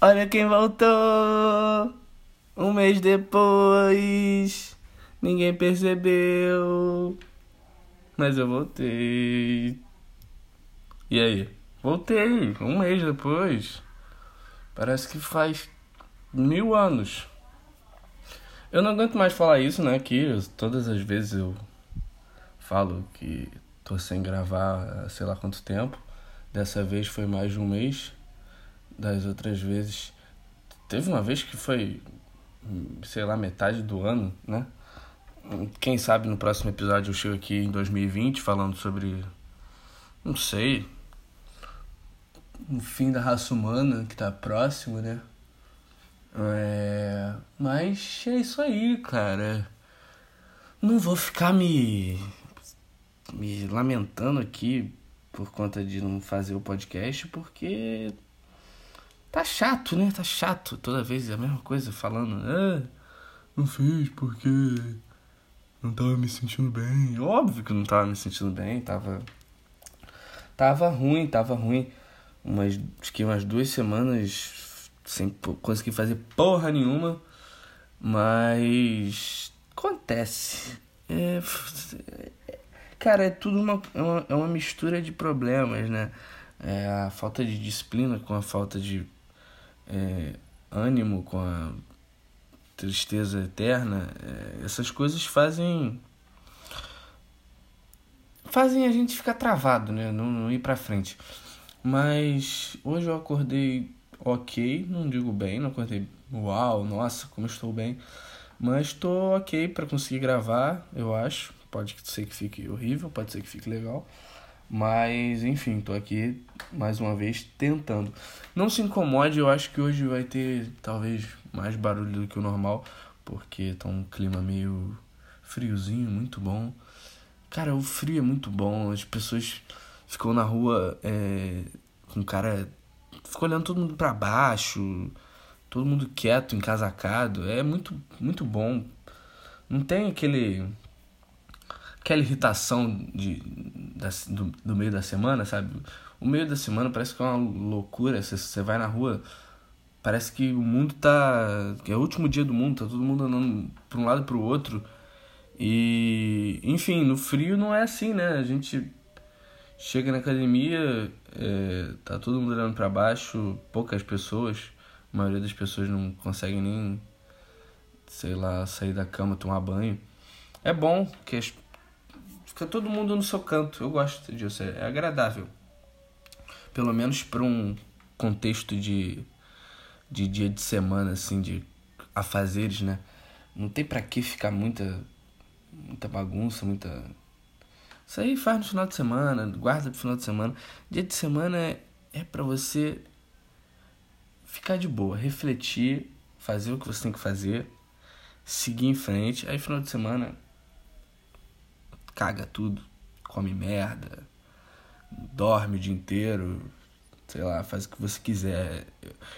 Olha quem voltou. Um mês depois. Ninguém percebeu. Mas eu voltei. E aí? Voltei. Um mês depois. Parece que faz mil anos. Eu não aguento mais falar isso, né? Que todas as vezes eu falo que tô sem gravar sei lá quanto tempo. Dessa vez foi mais de um mês. Das outras vezes. Teve uma vez que foi, sei lá, metade do ano, né? Quem sabe no próximo episódio eu chego aqui em 2020 falando sobre. Não sei. O fim da raça humana que tá próximo, né? É, mas é isso aí, cara. Não vou ficar me, me lamentando aqui por conta de não fazer o podcast, porque tá chato, né? Tá chato toda vez a mesma coisa falando. Ah, não fiz porque não tava me sentindo bem. Óbvio que não tava me sentindo bem, tava. Tava ruim, tava ruim. Umas, acho umas duas semanas sem conseguir fazer porra nenhuma, mas acontece. É, cara, é tudo uma, é uma, é uma mistura de problemas, né? É a falta de disciplina com a falta de é, ânimo, com a tristeza eterna. É, essas coisas fazem fazem a gente ficar travado, né? Não, não ir pra frente. Mas hoje eu acordei ok, não digo bem, não acordei uau, nossa, como estou bem, mas estou ok para conseguir gravar, eu acho. Pode ser que fique horrível, pode ser que fique legal, mas enfim, estou aqui mais uma vez tentando. Não se incomode, eu acho que hoje vai ter talvez mais barulho do que o normal, porque tá um clima meio friozinho, muito bom. Cara, o frio é muito bom, as pessoas ficam na rua é, com cara ficou olhando todo mundo para baixo, todo mundo quieto, encasacado. É muito, muito bom. Não tem aquele aquela irritação de, da, do, do meio da semana, sabe? O meio da semana parece que é uma loucura. Você, você vai na rua, parece que o mundo tá. É o último dia do mundo, tá todo mundo andando para um lado e para o outro. E, enfim, no frio não é assim, né? A gente chega na academia, é, tá todo mundo olhando para baixo, poucas pessoas, a maioria das pessoas não conseguem nem, sei lá, sair da cama, tomar banho. É bom que as, fica todo mundo no seu canto, eu gosto disso, é, agradável. Pelo menos para um contexto de, de dia de semana, assim, de afazeres, né? Não tem para que ficar muita, muita bagunça, muita isso aí faz no final de semana, guarda pro final de semana. Dia de semana é, é para você ficar de boa, refletir, fazer o que você tem que fazer, seguir em frente. Aí final de semana caga tudo, come merda, dorme o dia inteiro, sei lá, faz o que você quiser.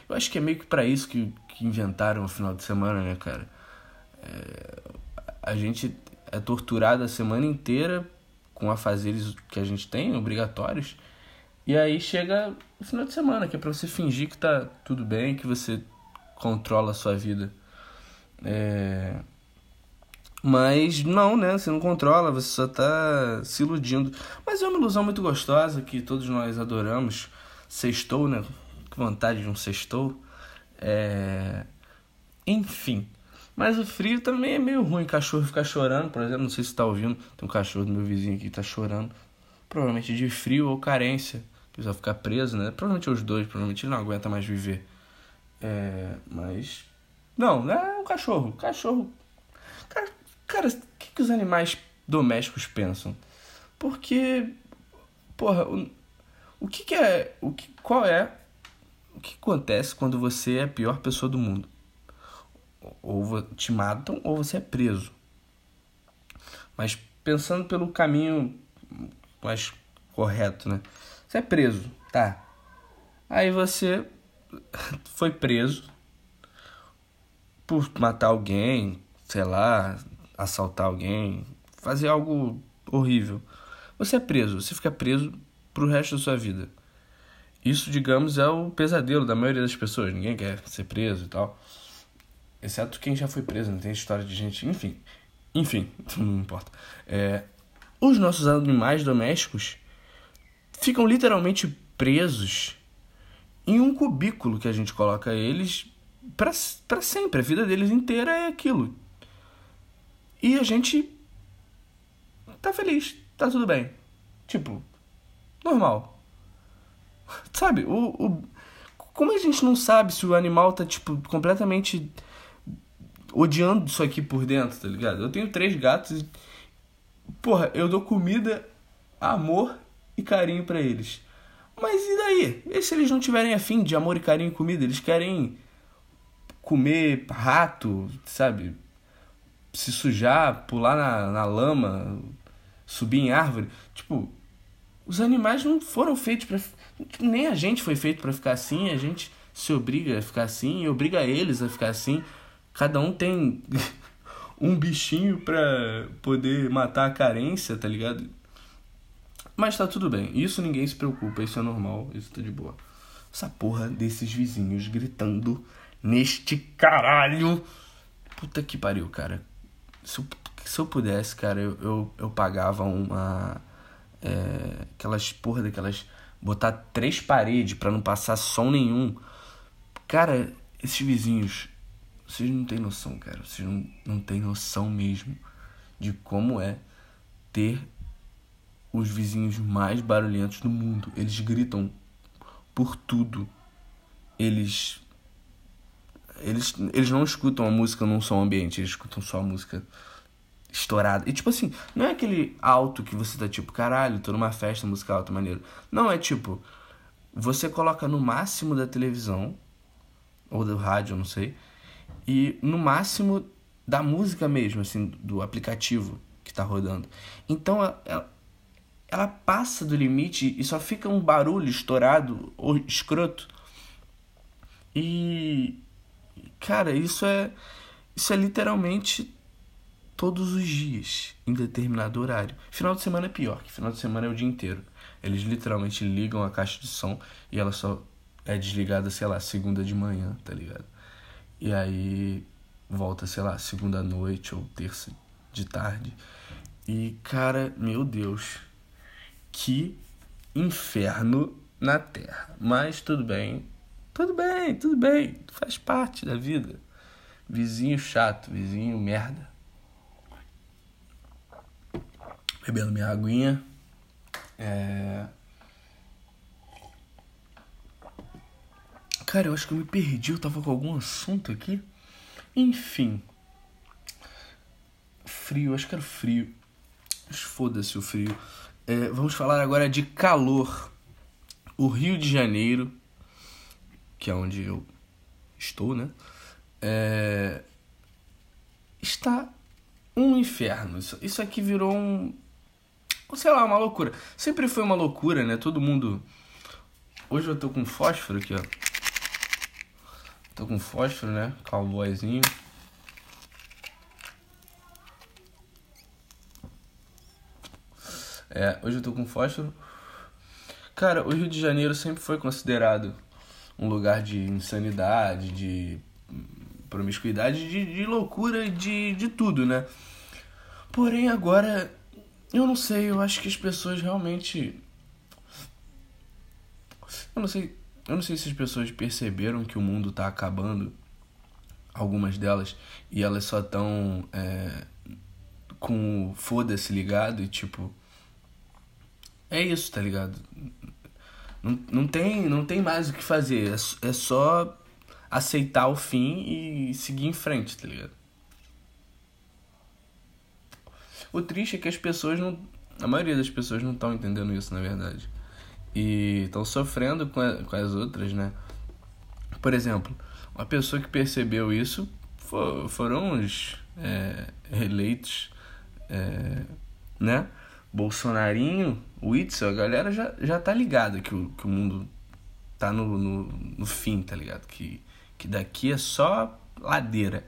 Eu acho que é meio que para isso que, que inventaram o final de semana, né, cara? É, a gente é torturado a semana inteira com afazeres que a gente tem, obrigatórios. E aí chega o final de semana, que é pra você fingir que tá tudo bem, que você controla a sua vida. É... Mas não, né? Você não controla, você só tá se iludindo. Mas é uma ilusão muito gostosa que todos nós adoramos. Sextou, né? Que vontade de um sextou. É... Enfim. Mas o frio também é meio ruim. Cachorro ficar chorando, por exemplo. Não sei se tá ouvindo. Tem um cachorro do meu vizinho aqui que tá chorando. Provavelmente de frio ou carência. Que ficar preso, né? Provavelmente os dois. Provavelmente ele não aguenta mais viver. É, mas. Não, é um cachorro. Cachorro. Cara o que, que os animais domésticos pensam? Porque. Porra, o, o que, que é. O que, qual é. O que acontece quando você é a pior pessoa do mundo? ou te matam ou você é preso. Mas pensando pelo caminho mais correto, né? Você é preso, tá? Aí você foi preso por matar alguém, sei lá, assaltar alguém, fazer algo horrível. Você é preso, você fica preso pro resto da sua vida. isso, digamos, é o pesadelo da maioria das pessoas. Ninguém quer ser preso e tal. Exceto quem já foi preso, não tem história de gente. Enfim. Enfim, não importa. É, os nossos animais domésticos ficam literalmente presos em um cubículo que a gente coloca eles para sempre. A vida deles inteira é aquilo. E a gente tá feliz, tá tudo bem. Tipo, normal. Sabe, o, o, como a gente não sabe se o animal tá, tipo, completamente odiando isso aqui por dentro, tá ligado? Eu tenho três gatos e, porra, eu dou comida, amor e carinho para eles. Mas e daí? E se eles não tiverem afim de amor e carinho e comida? Eles querem comer rato, sabe? Se sujar, pular na, na lama, subir em árvore. Tipo, os animais não foram feitos para nem a gente foi feito para ficar assim, a gente se obriga a ficar assim e obriga eles a ficar assim. Cada um tem um bichinho pra poder matar a carência, tá ligado? Mas tá tudo bem. Isso ninguém se preocupa, isso é normal, isso tá de boa. Essa porra desses vizinhos gritando neste caralho. Puta que pariu, cara. Se eu, se eu pudesse, cara, eu, eu, eu pagava uma. É, aquelas porra daquelas botar três paredes para não passar som nenhum. Cara, esses vizinhos, vocês não têm noção, cara. Vocês não, não têm noção mesmo de como é ter os vizinhos mais barulhentos do mundo. Eles gritam por tudo. Eles eles, eles não escutam a música num som ambiente, eles escutam só a música estourada. E tipo assim, não é aquele alto que você tá tipo, caralho, tô numa festa musical, alto maneiro. Não, é tipo, você coloca no máximo da televisão, ou do rádio, não sei, e no máximo da música mesmo, assim, do aplicativo que tá rodando. Então ela, ela passa do limite e só fica um barulho estourado ou escroto. E cara, isso é isso é literalmente todos os dias, em determinado horário. Final de semana é pior, que final de semana é o dia inteiro. Eles literalmente ligam a caixa de som e ela só é desligada, sei lá, segunda de manhã, tá ligado? E aí volta, sei lá, segunda noite ou terça de tarde. E cara, meu Deus, que inferno na Terra. Mas tudo bem, tudo bem, tudo bem, faz parte da vida. Vizinho chato, vizinho merda. bebendo minha aguinha. É... Cara, eu acho que eu me perdi, eu tava com algum assunto aqui. Enfim. Frio, acho que era frio. Foda-se o frio. É, vamos falar agora de calor. O Rio de Janeiro, que é onde eu estou, né? É, está um inferno. Isso, isso aqui virou um, sei lá, uma loucura. Sempre foi uma loucura, né? Todo mundo. Hoje eu tô com fósforo aqui, ó. Tô com fósforo, né? Cowboyzinho. É, hoje eu tô com fósforo. Cara, o Rio de Janeiro sempre foi considerado um lugar de insanidade, de promiscuidade, de, de loucura, de, de tudo, né? Porém, agora eu não sei, eu acho que as pessoas realmente. Eu não sei. Eu não sei se as pessoas perceberam que o mundo tá acabando. Algumas delas. E elas só estão é, com o foda-se ligado e tipo. É isso, tá ligado? Não, não, tem, não tem mais o que fazer. É, é só aceitar o fim e seguir em frente, tá ligado? O triste é que as pessoas não. A maioria das pessoas não estão entendendo isso, na verdade. E estão sofrendo com, a, com as outras, né? Por exemplo, uma pessoa que percebeu isso for, foram os é, eleitos, é, né? Bolsonarinho, Witzel, a galera já, já tá ligada que o, que o mundo tá no, no, no fim, tá ligado? Que, que daqui é só ladeira.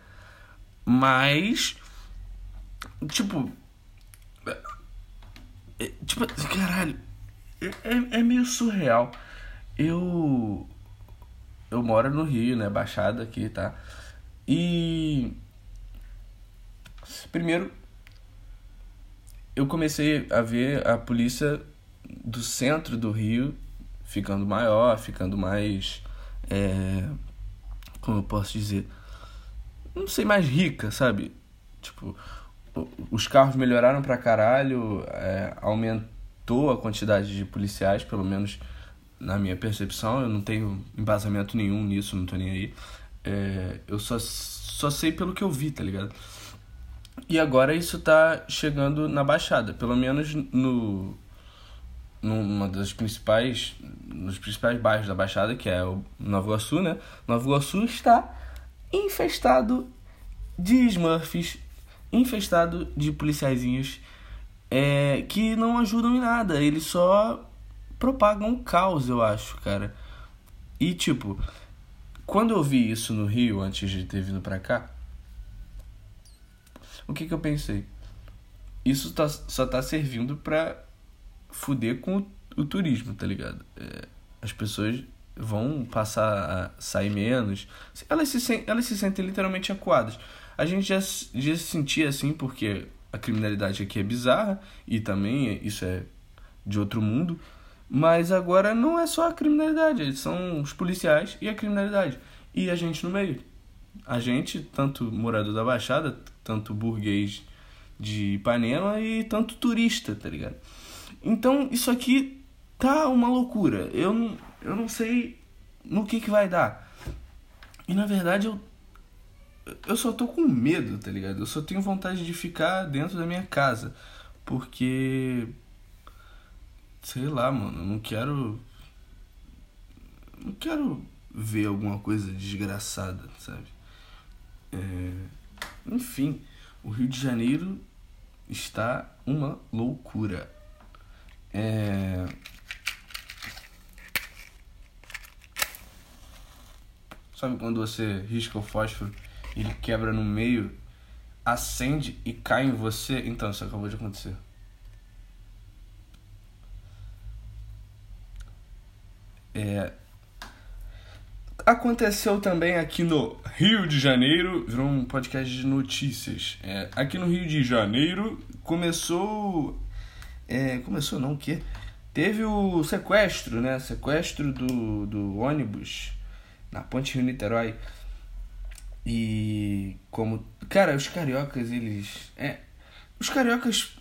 Mas, tipo, é, tipo, caralho, é, é, é meio surreal. eu eu moro no Rio, né, Baixada aqui, tá? E primeiro eu comecei a ver a polícia do centro do Rio ficando maior, ficando mais é, como eu posso dizer, não sei, mais rica, sabe? Tipo, os carros melhoraram pra caralho, é, aumentou a quantidade de policiais, pelo menos na minha percepção. Eu não tenho embasamento nenhum nisso, não tô nem aí. É, eu só, só sei pelo que eu vi, tá ligado? E agora isso tá chegando na Baixada, pelo menos no numa das principais nos principais bairros da Baixada, que é o Nova Iguaçu, né? Nova Iguaçu está infestado de Smurfs, infestado de policiaizinhos é, que não ajudam em nada, eles só propagam caos, eu acho, cara. E tipo, quando eu vi isso no Rio antes de ter vindo pra cá, o que que eu pensei? Isso tá, só tá servindo pra fuder com o, o turismo, tá ligado? É, as pessoas vão passar a sair menos. Elas se, elas se sentem literalmente acuadas. A gente já, já se sentia assim porque a criminalidade aqui é bizarra e também isso é de outro mundo. Mas agora não é só a criminalidade, são os policiais e a criminalidade. E a gente no meio. A gente, tanto morador da Baixada, tanto burguês de Ipanema e tanto turista, tá ligado? Então isso aqui tá uma loucura. Eu não, eu não sei no que que vai dar. E na verdade eu eu só tô com medo, tá ligado? Eu só tenho vontade de ficar dentro da minha casa, porque sei lá, mano, eu não quero não quero ver alguma coisa desgraçada, sabe? É... Enfim, o Rio de Janeiro está uma loucura. É... Sabe quando você risca o fósforo, ele quebra no meio, acende e cai em você? Então, isso acabou de acontecer. É... Aconteceu também aqui no Rio de Janeiro, virou um podcast de notícias. É, aqui no Rio de Janeiro começou é, começou não, o quê? Teve o sequestro, né? Sequestro do, do ônibus na Ponte Rio Niterói. E como. Cara, os cariocas, eles. É. Os cariocas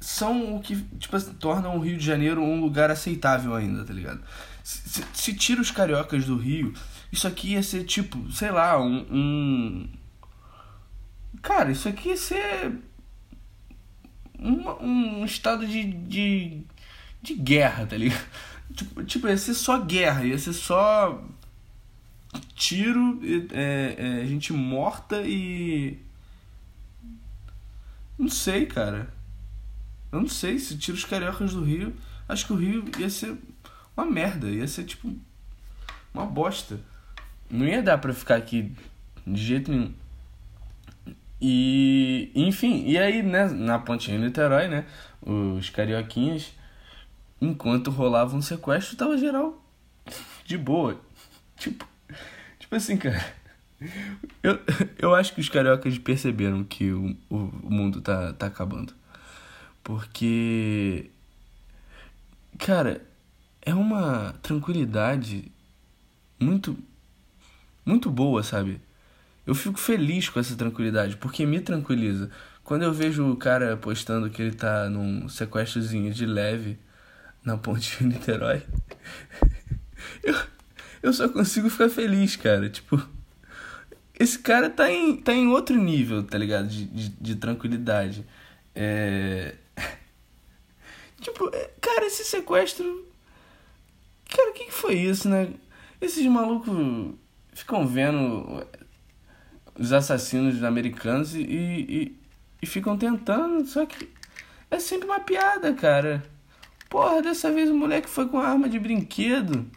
são o que, tipo assim, tornam o Rio de Janeiro um lugar aceitável ainda, tá ligado? Se, se, tira os cariocas do Rio, isso aqui ia ser tipo, sei lá, um. um... Cara, isso aqui ia ser um, um estado de, de, de guerra, tá ligado? Tipo, tipo, ia ser só guerra, ia ser só tiro, é, é, gente morta e. Não sei, cara. Eu não sei se tira os cariocas do Rio. Acho que o Rio ia ser uma merda, ia ser tipo uma bosta. Não ia dar pra ficar aqui de jeito nenhum. E, enfim, e aí, né, na Pontinha Niterói, né, os carioquinhas, enquanto rolava um sequestro, tava geral de boa. Tipo, tipo assim, cara, eu, eu acho que os cariocas perceberam que o, o, o mundo tá, tá acabando. Porque, cara, é uma tranquilidade muito, muito boa, sabe? eu fico feliz com essa tranquilidade, porque me tranquiliza. Quando eu vejo o cara postando que ele tá num sequestrozinho de leve na ponte de Niterói, eu, eu só consigo ficar feliz, cara. Tipo, esse cara tá em, tá em outro nível, tá ligado? De, de, de tranquilidade. É. Tipo, é, cara, esse sequestro. Cara, o que, que foi isso, né? Esses malucos ficam vendo os assassinos americanos e, e, e ficam tentando, só que é sempre uma piada, cara. Porra, dessa vez o moleque foi com arma de brinquedo.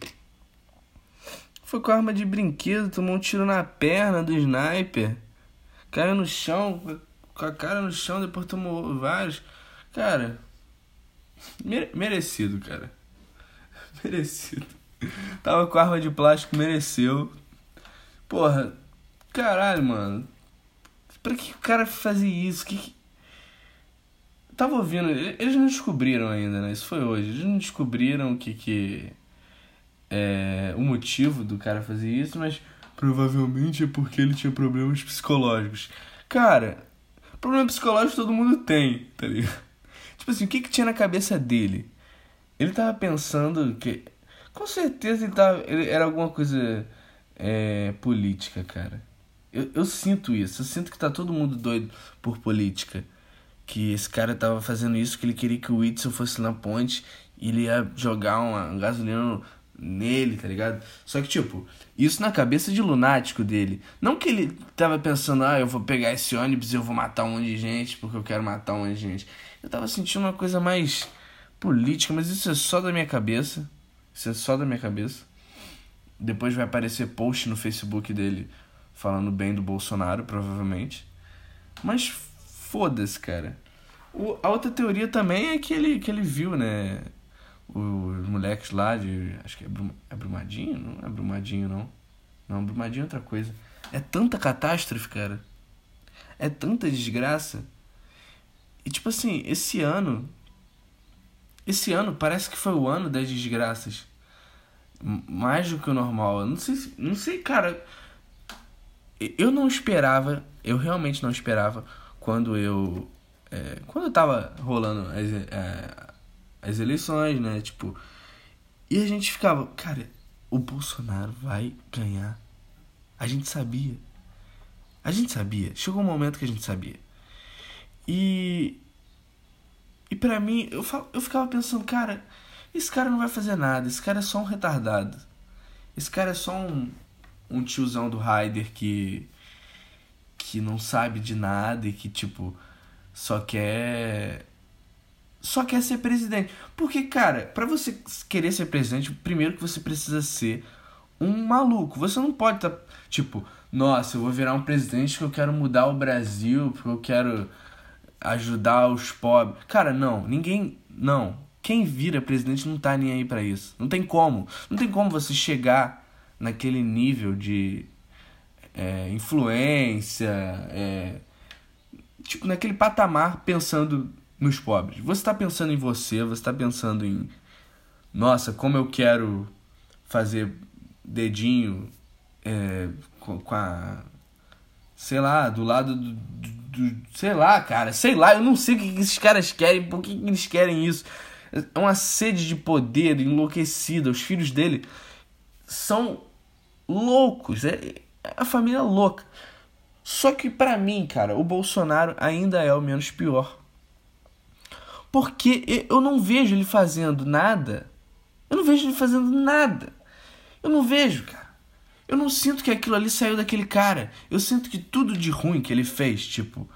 Foi com arma de brinquedo, tomou um tiro na perna do sniper. Caiu no chão, com a cara no chão, depois tomou vários. Cara, merecido, cara. Merecido. Tava com arma de plástico, mereceu. Porra, caralho, mano. Pra que o cara fazia isso? Que, que... Tava ouvindo, eles não descobriram ainda, né? Isso foi hoje. Eles não descobriram que que é o motivo do cara fazer isso, mas provavelmente é porque ele tinha problemas psicológicos. Cara, problema psicológico todo mundo tem, tá ligado? Tipo assim, o que que tinha na cabeça dele? Ele tava pensando que com certeza ele tava ele era alguma coisa é, política, cara. Eu, eu sinto isso, eu sinto que tá todo mundo doido por política que esse cara tava fazendo isso, que ele queria que o Whitson fosse na ponte e ele ia jogar uma gasolina nele, tá ligado? Só que, tipo, isso na cabeça de lunático dele. Não que ele tava pensando, ah, eu vou pegar esse ônibus e eu vou matar um monte de gente porque eu quero matar um monte de gente. Eu tava sentindo uma coisa mais política, mas isso é só da minha cabeça. Isso é só da minha cabeça. Depois vai aparecer post no Facebook dele falando bem do Bolsonaro, provavelmente. Mas foda-se, cara. O, a outra teoria também é que ele, que ele viu, né? Os moleques lá de. Acho que é, Brum, é Brumadinho? Não é Brumadinho, não. Não, Brumadinho é outra coisa. É tanta catástrofe, cara. É tanta desgraça. E tipo assim, esse ano. Esse ano parece que foi o ano das desgraças. Mais do que o normal. Eu não sei, não sei, cara. Eu não esperava, eu realmente não esperava quando eu. É, quando eu tava rolando as, é, as eleições, né? Tipo. E a gente ficava, cara, o Bolsonaro vai ganhar. A gente sabia. A gente sabia. Chegou um momento que a gente sabia. E. E pra mim, eu, eu ficava pensando, cara, esse cara não vai fazer nada. Esse cara é só um retardado. Esse cara é só um, um tiozão do Raider que que não sabe de nada e que, tipo, só quer. Só quer ser presidente. Porque, cara, para você querer ser presidente, primeiro que você precisa ser um maluco. Você não pode estar, tá, tipo, nossa, eu vou virar um presidente que eu quero mudar o Brasil, porque eu quero ajudar os pobres. Cara, não, ninguém. Não. Quem vira presidente não tá nem aí para isso. Não tem como. Não tem como você chegar naquele nível de é, influência, é, tipo, naquele patamar pensando nos pobres. Você está pensando em você, você está pensando em, nossa, como eu quero fazer dedinho é, com, a, sei lá, do lado do, do, sei lá, cara, sei lá, eu não sei o que esses caras querem, por que eles querem isso. É uma sede de poder enlouquecida. Os filhos dele são loucos. É, a família louca. Só que para mim, cara, o Bolsonaro ainda é o menos pior. Porque eu não vejo ele fazendo nada. Eu não vejo ele fazendo nada. Eu não vejo, cara. Eu não sinto que aquilo ali saiu daquele cara. Eu sinto que tudo de ruim que ele fez, tipo,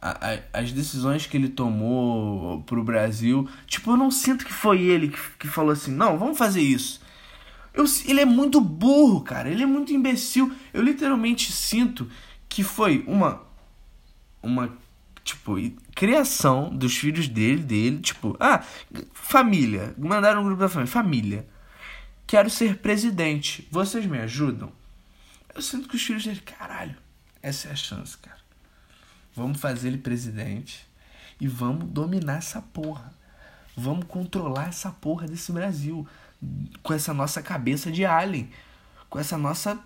a, a, as decisões que ele tomou pro Brasil, tipo, eu não sinto que foi ele que, que falou assim: não, vamos fazer isso. Eu, ele é muito burro, cara. Ele é muito imbecil. Eu literalmente sinto que foi uma. Uma. Tipo, criação dos filhos dele, dele. Tipo, ah, família. Mandaram um grupo da família. Família. Quero ser presidente. Vocês me ajudam? Eu sinto que os filhos dele. Caralho, essa é a chance, cara. Vamos fazer ele presidente. E vamos dominar essa porra. Vamos controlar essa porra desse Brasil com essa nossa cabeça de alien, com essa nossa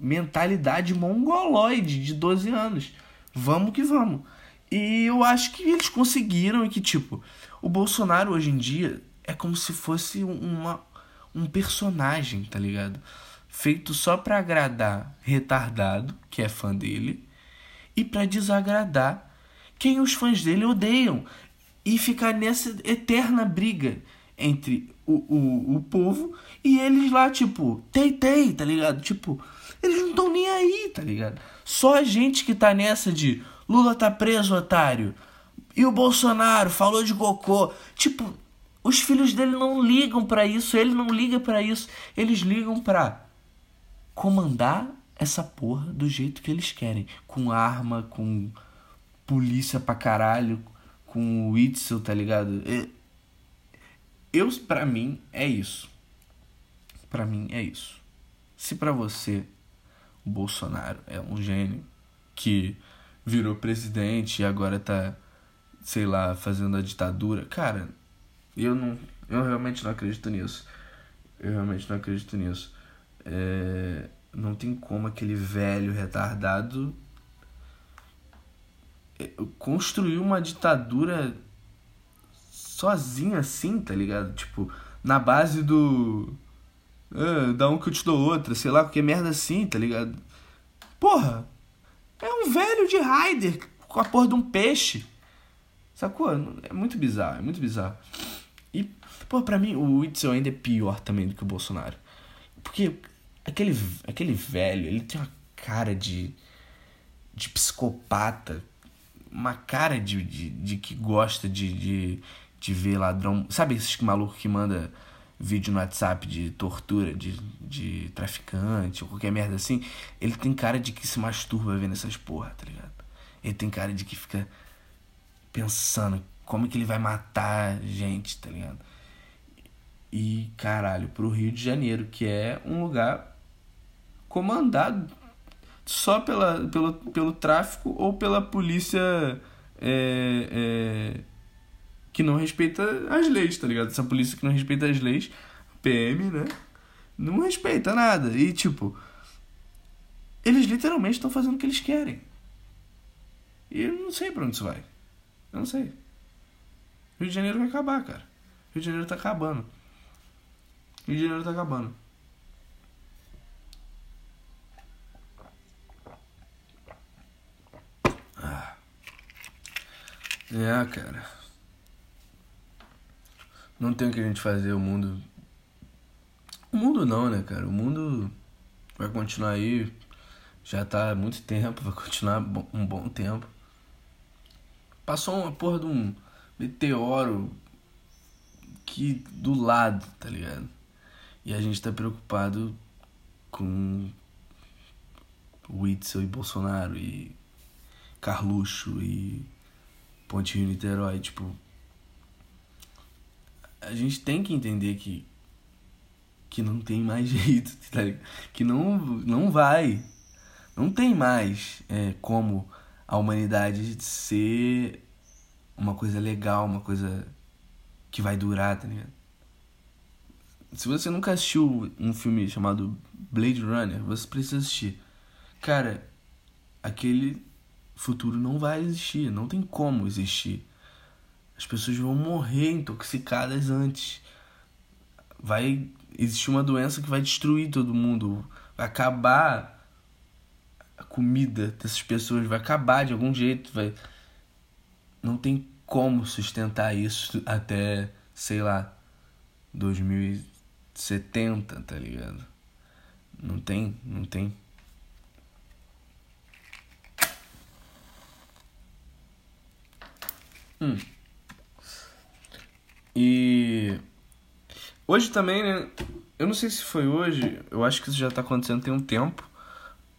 mentalidade mongoloide de 12 anos. Vamos que vamos. E eu acho que eles conseguiram e que, tipo, o Bolsonaro hoje em dia é como se fosse uma, um personagem, tá ligado? Feito só pra agradar retardado, que é fã dele, e para desagradar quem os fãs dele odeiam. E ficar nessa eterna briga entre o, o, o povo e eles lá, tipo, tei, tei, tá ligado? Tipo, eles não estão nem aí, tá ligado? Só a gente que tá nessa de Lula tá preso, otário. E o Bolsonaro falou de cocô. Tipo, os filhos dele não ligam para isso, ele não liga para isso. Eles ligam pra comandar essa porra do jeito que eles querem. Com arma, com polícia pra caralho, com o Witzel, tá ligado? Eu, para mim, é isso. Para mim é isso. Se para você o Bolsonaro é um gênio que virou presidente e agora tá, sei lá, fazendo a ditadura, cara, eu não, eu realmente não acredito nisso. Eu realmente não acredito nisso. É, não tem como aquele velho retardado é, construir uma ditadura sozinho assim, tá ligado? Tipo, na base do. Ah, dá um que eu te dou outra, sei lá, qualquer merda assim, tá ligado? Porra! É um velho de Raider com a porra de um peixe. Sacou? É muito bizarro, é muito bizarro. E, pô, pra mim, o Witzel ainda é pior também do que o Bolsonaro. Porque aquele, aquele velho, ele tem uma cara de, de psicopata. Uma cara de, de, de que gosta de, de, de ver ladrão. Sabe esses malucos que manda vídeo no WhatsApp de tortura, de, de traficante, ou qualquer merda assim? Ele tem cara de que se masturba vendo essas porra, tá ligado? Ele tem cara de que fica pensando como que ele vai matar gente, tá ligado? E caralho, pro Rio de Janeiro, que é um lugar comandado só pela, pelo, pelo tráfico ou pela polícia é, é, que não respeita as leis, tá ligado? Essa polícia que não respeita as leis, PM, né? Não respeita nada. E tipo, eles literalmente estão fazendo o que eles querem. E eu não sei pra onde isso vai. Eu não sei. Rio de Janeiro vai acabar, cara. Rio de Janeiro tá acabando. Rio de Janeiro tá acabando. Ah. É, cara. Não tem o que a gente fazer, o mundo. O mundo não, né, cara? O mundo vai continuar aí. Já tá há muito tempo, vai continuar um bom tempo. Passou uma porra de um meteoro que do lado, tá ligado? E a gente tá preocupado com Witzel e Bolsonaro e Carluxo e Ponte Rio Niterói, tipo, a gente tem que entender que que não tem mais jeito, tá que não não vai, não tem mais é, como a humanidade ser uma coisa legal, uma coisa que vai durar, tá ligado? Se você nunca assistiu um filme chamado Blade Runner, você precisa assistir. Cara, aquele futuro não vai existir, não tem como existir. As pessoas vão morrer intoxicadas antes. Vai existir uma doença que vai destruir todo mundo. Vai acabar a comida dessas pessoas. Vai acabar de algum jeito. Vai... Não tem como sustentar isso até, sei lá, 2070, tá ligado? Não tem, não tem. Hum. E hoje também, né? Eu não sei se foi hoje, eu acho que isso já tá acontecendo tem um tempo.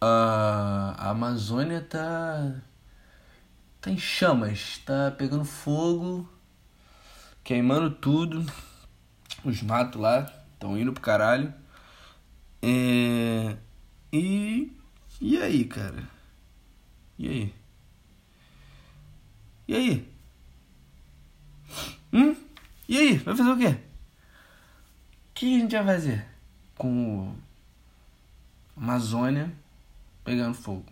Uh, a Amazônia tá. Tá em chamas, tá pegando fogo, queimando tudo. Os matos lá estão indo pro caralho. É... E. E aí, cara? E aí? E aí? Hum? E aí, vai fazer o quê? O que a gente vai fazer com o Amazônia pegando fogo?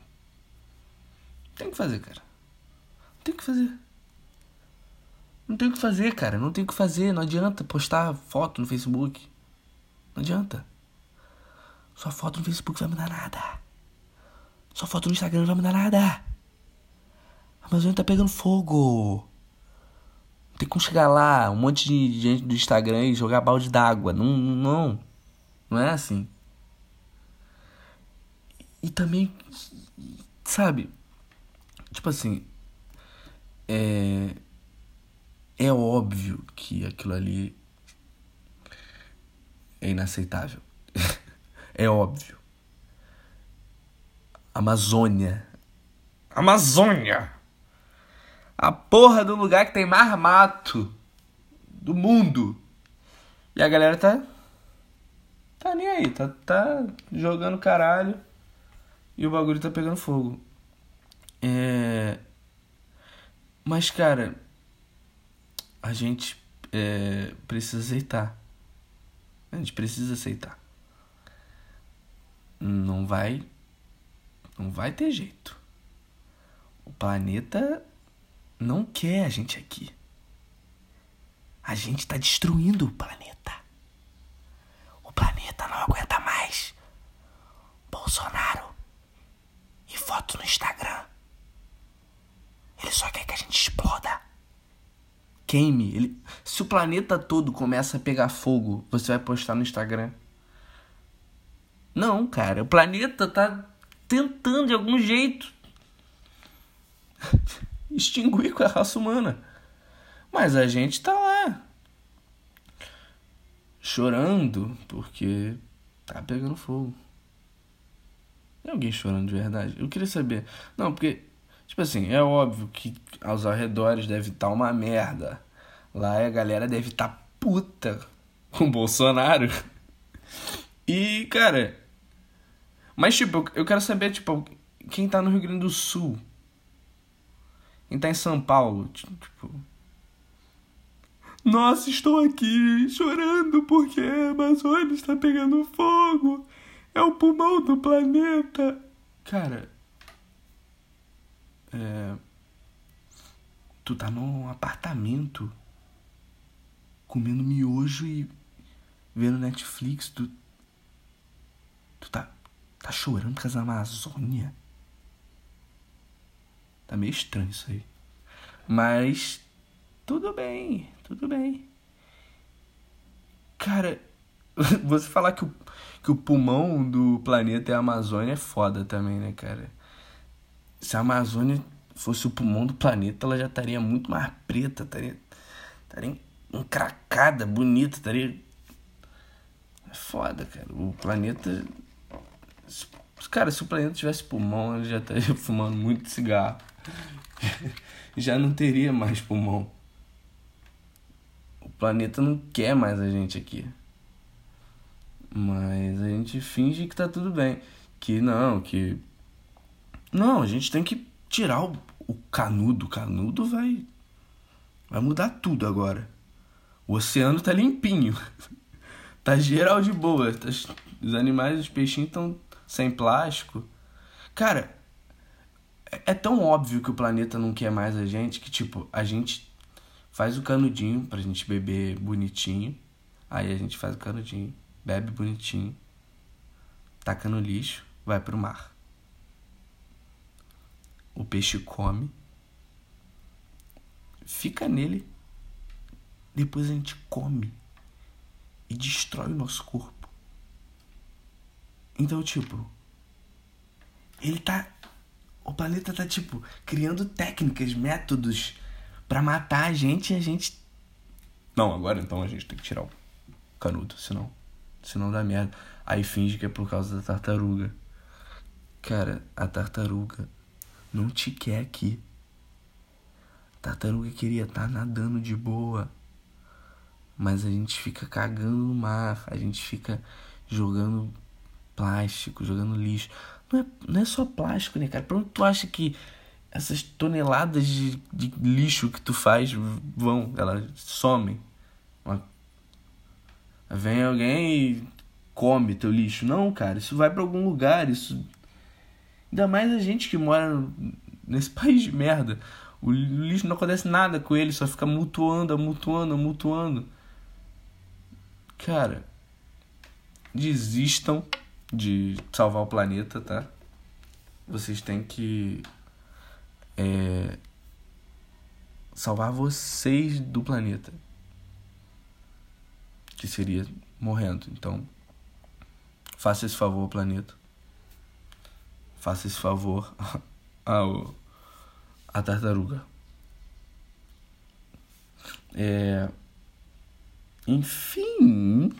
Tem que fazer, cara. Tem que fazer. Não tem o que fazer, cara. Não tem o que fazer. Não adianta postar foto no Facebook. Não adianta. Sua foto no Facebook vai mudar nada. Sua foto no Instagram não vai mudar nada. A Amazônia tá pegando fogo. Tem como chegar lá, um monte de gente do Instagram e jogar balde d'água. Não, não. Não é assim. E também, sabe? Tipo assim. É. É óbvio que aquilo ali é inaceitável. é óbvio. Amazônia. Amazônia! a porra do lugar que tem mais mato do mundo. E a galera tá Tá nem aí, tá, tá jogando caralho e o bagulho tá pegando fogo. É. Mas, cara, a gente é, precisa aceitar. A gente precisa aceitar. Não vai. Não vai ter jeito. O planeta não quer a gente aqui. A gente está destruindo o planeta. O planeta não aguenta mais. Bolsonaro e foto no Instagram. Ele só quer que a gente exploda. Queime. Ele... Se o planeta todo começa a pegar fogo, você vai postar no Instagram. Não, cara. O planeta tá tentando de algum jeito extinguir com a raça humana. Mas a gente tá lá chorando porque tá pegando fogo. Tem alguém chorando de verdade? Eu queria saber. Não, porque, tipo assim, é óbvio que aos arredores deve estar tá uma merda. Lá a galera deve estar tá puta com o Bolsonaro. E, cara. Mas, tipo, eu quero saber, tipo, quem tá no Rio Grande do Sul. Quem tá em São Paulo. Tipo. Nossa, estou aqui chorando porque a Amazônia está pegando fogo. É o pulmão do planeta. Cara. É. Tu tá num apartamento comendo miojo e vendo Netflix. Tu. Tu tá. Tá chorando por causa da Amazônia? Tá meio estranho isso aí. Mas. Tudo bem, tudo bem. Cara, você falar que o que o pulmão do planeta é a Amazônia é foda também, né, cara? Se a Amazônia fosse o pulmão do planeta, ela já estaria muito mais preta, estaria, estaria encracada, bonita, estaria. É foda, cara. O planeta. Cara, se o planeta tivesse pulmão, ele já estaria fumando muito cigarro. já não teria mais pulmão. O planeta não quer mais a gente aqui. Mas a gente finge que tá tudo bem. Que não, que. Não, a gente tem que tirar o, o canudo. O canudo vai. Vai mudar tudo agora. O oceano tá limpinho. tá geral de boa. Tá, os animais, os peixinhos estão sem plástico. Cara, é, é tão óbvio que o planeta não quer mais a gente que, tipo, a gente faz o canudinho pra gente beber bonitinho. Aí a gente faz o canudinho bebe bonitinho, taca no lixo, vai pro mar. O peixe come, fica nele, depois a gente come e destrói o nosso corpo. Então, tipo, ele tá. O planeta tá, tipo, criando técnicas, métodos para matar a gente e a gente. Não, agora então a gente tem que tirar o canudo, senão senão dá merda. Aí finge que é por causa da tartaruga. Cara, a tartaruga não te quer aqui. Tartaruga queria estar tá nadando de boa. Mas a gente fica cagando no mar, a gente fica jogando plástico, jogando lixo. Não é, não é só plástico, né, cara? Pra onde tu acha que essas toneladas de, de lixo que tu faz vão, elas somem? Vem alguém e come teu lixo. Não, cara, isso vai para algum lugar, isso ainda mais a gente que mora nesse país de merda. O lixo não acontece nada com ele, só fica mutuando, mutuando, mutuando. Cara, desistam de salvar o planeta, tá? Vocês têm que é, salvar vocês do planeta que seria morrendo. Então, faça esse favor ao planeta. Faça esse favor ao a tartaruga. É, enfim,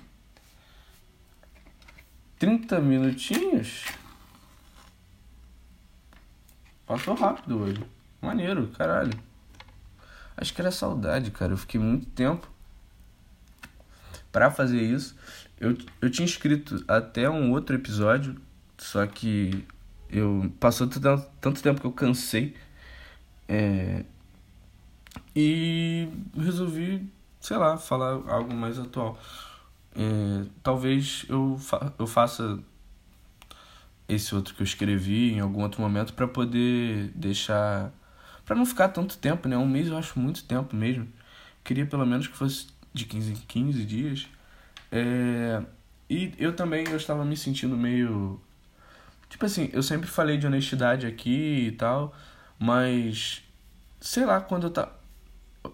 30 minutinhos. Passou rápido hoje. Maneiro, caralho. Acho que era saudade, cara. Eu fiquei muito tempo para fazer isso. Eu, eu tinha escrito até um outro episódio, só que eu passou tanto, tanto tempo que eu cansei. É, e resolvi, sei lá, falar algo mais atual. É, talvez eu, fa eu faça esse outro que eu escrevi em algum outro momento para poder deixar para não ficar tanto tempo, né? Um mês eu acho muito tempo mesmo. Queria pelo menos que fosse de 15 em 15 dias. É... E eu também eu estava me sentindo meio. Tipo assim, eu sempre falei de honestidade aqui e tal, mas. Sei lá, quando eu tá.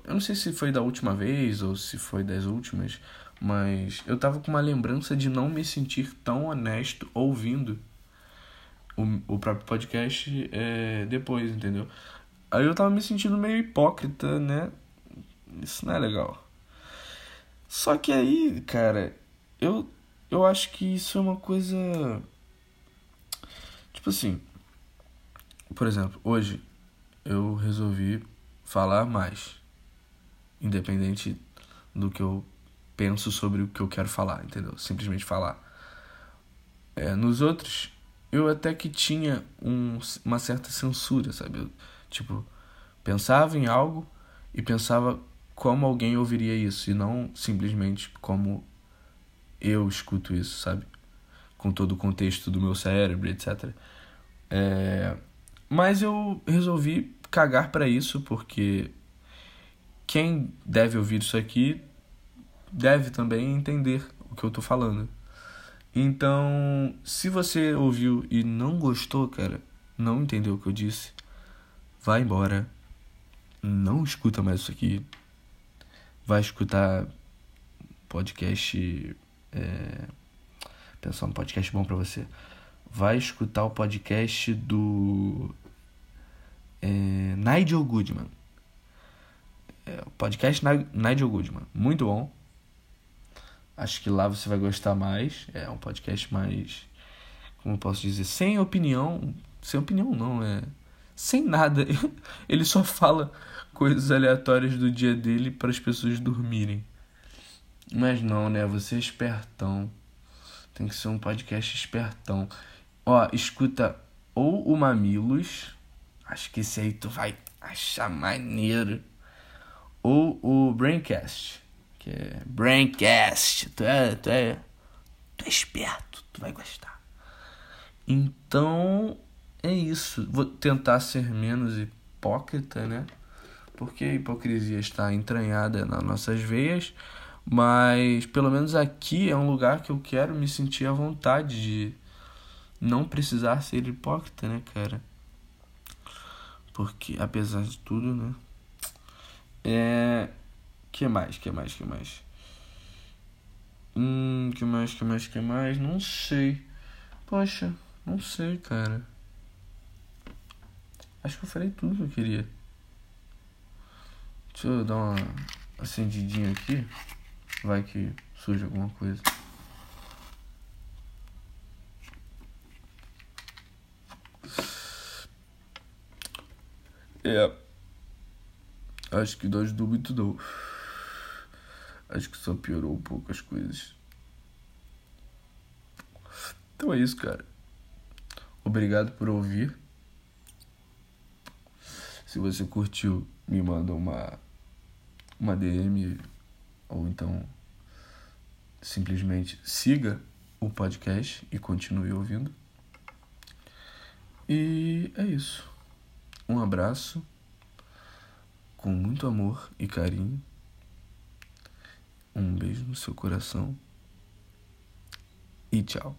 Eu não sei se foi da última vez ou se foi das últimas, mas eu tava com uma lembrança de não me sentir tão honesto ouvindo o, o próprio podcast é, depois, entendeu? Aí eu tava me sentindo meio hipócrita, né? Isso não é legal. Só que aí, cara, eu, eu acho que isso é uma coisa. Tipo assim. Por exemplo, hoje eu resolvi falar mais. Independente do que eu penso sobre o que eu quero falar, entendeu? Simplesmente falar. É, nos outros, eu até que tinha um, uma certa censura, sabe? Eu, tipo, pensava em algo e pensava como alguém ouviria isso e não simplesmente como eu escuto isso, sabe? Com todo o contexto do meu cérebro, etc. É... Mas eu resolvi cagar para isso porque quem deve ouvir isso aqui deve também entender o que eu tô falando. Então, se você ouviu e não gostou, cara, não entendeu o que eu disse, vai embora. Não escuta mais isso aqui. Vai escutar podcast. É... Pensar podcast bom para você. Vai escutar o podcast do é, Nigel Goodman. É, podcast Nigel Goodman. Muito bom. Acho que lá você vai gostar mais. É um podcast mais. Como posso dizer? Sem opinião. Sem opinião, não. É. Sem nada. Ele só fala coisas aleatórias do dia dele para as pessoas dormirem. Mas não, né? Você é espertão. Tem que ser um podcast espertão. Ó, escuta ou o Mamilos. Acho que esse aí tu vai achar maneiro. Ou o Braincast que é Braincast. Tu é, tu é, tu é esperto, tu vai gostar. Então, é isso. Vou tentar ser menos hipócrita, né? Porque a hipocrisia está entranhada nas nossas veias, mas pelo menos aqui é um lugar que eu quero me sentir à vontade de não precisar ser hipócrita, né, cara? Porque apesar de tudo, né? É, que mais? Que mais? Que mais? Hum, que mais? Que mais? Que mais? Não sei. Poxa, não sei, cara. Acho que eu falei tudo que eu queria. Deixa eu dar uma acendidinha aqui. Vai que surge alguma coisa. É. Acho que nós do muito não. Acho que só piorou um pouco as coisas. Então é isso, cara. Obrigado por ouvir. Se você curtiu, me manda uma uma DM ou então simplesmente siga o podcast e continue ouvindo. E é isso. Um abraço com muito amor e carinho. Um beijo no seu coração e tchau.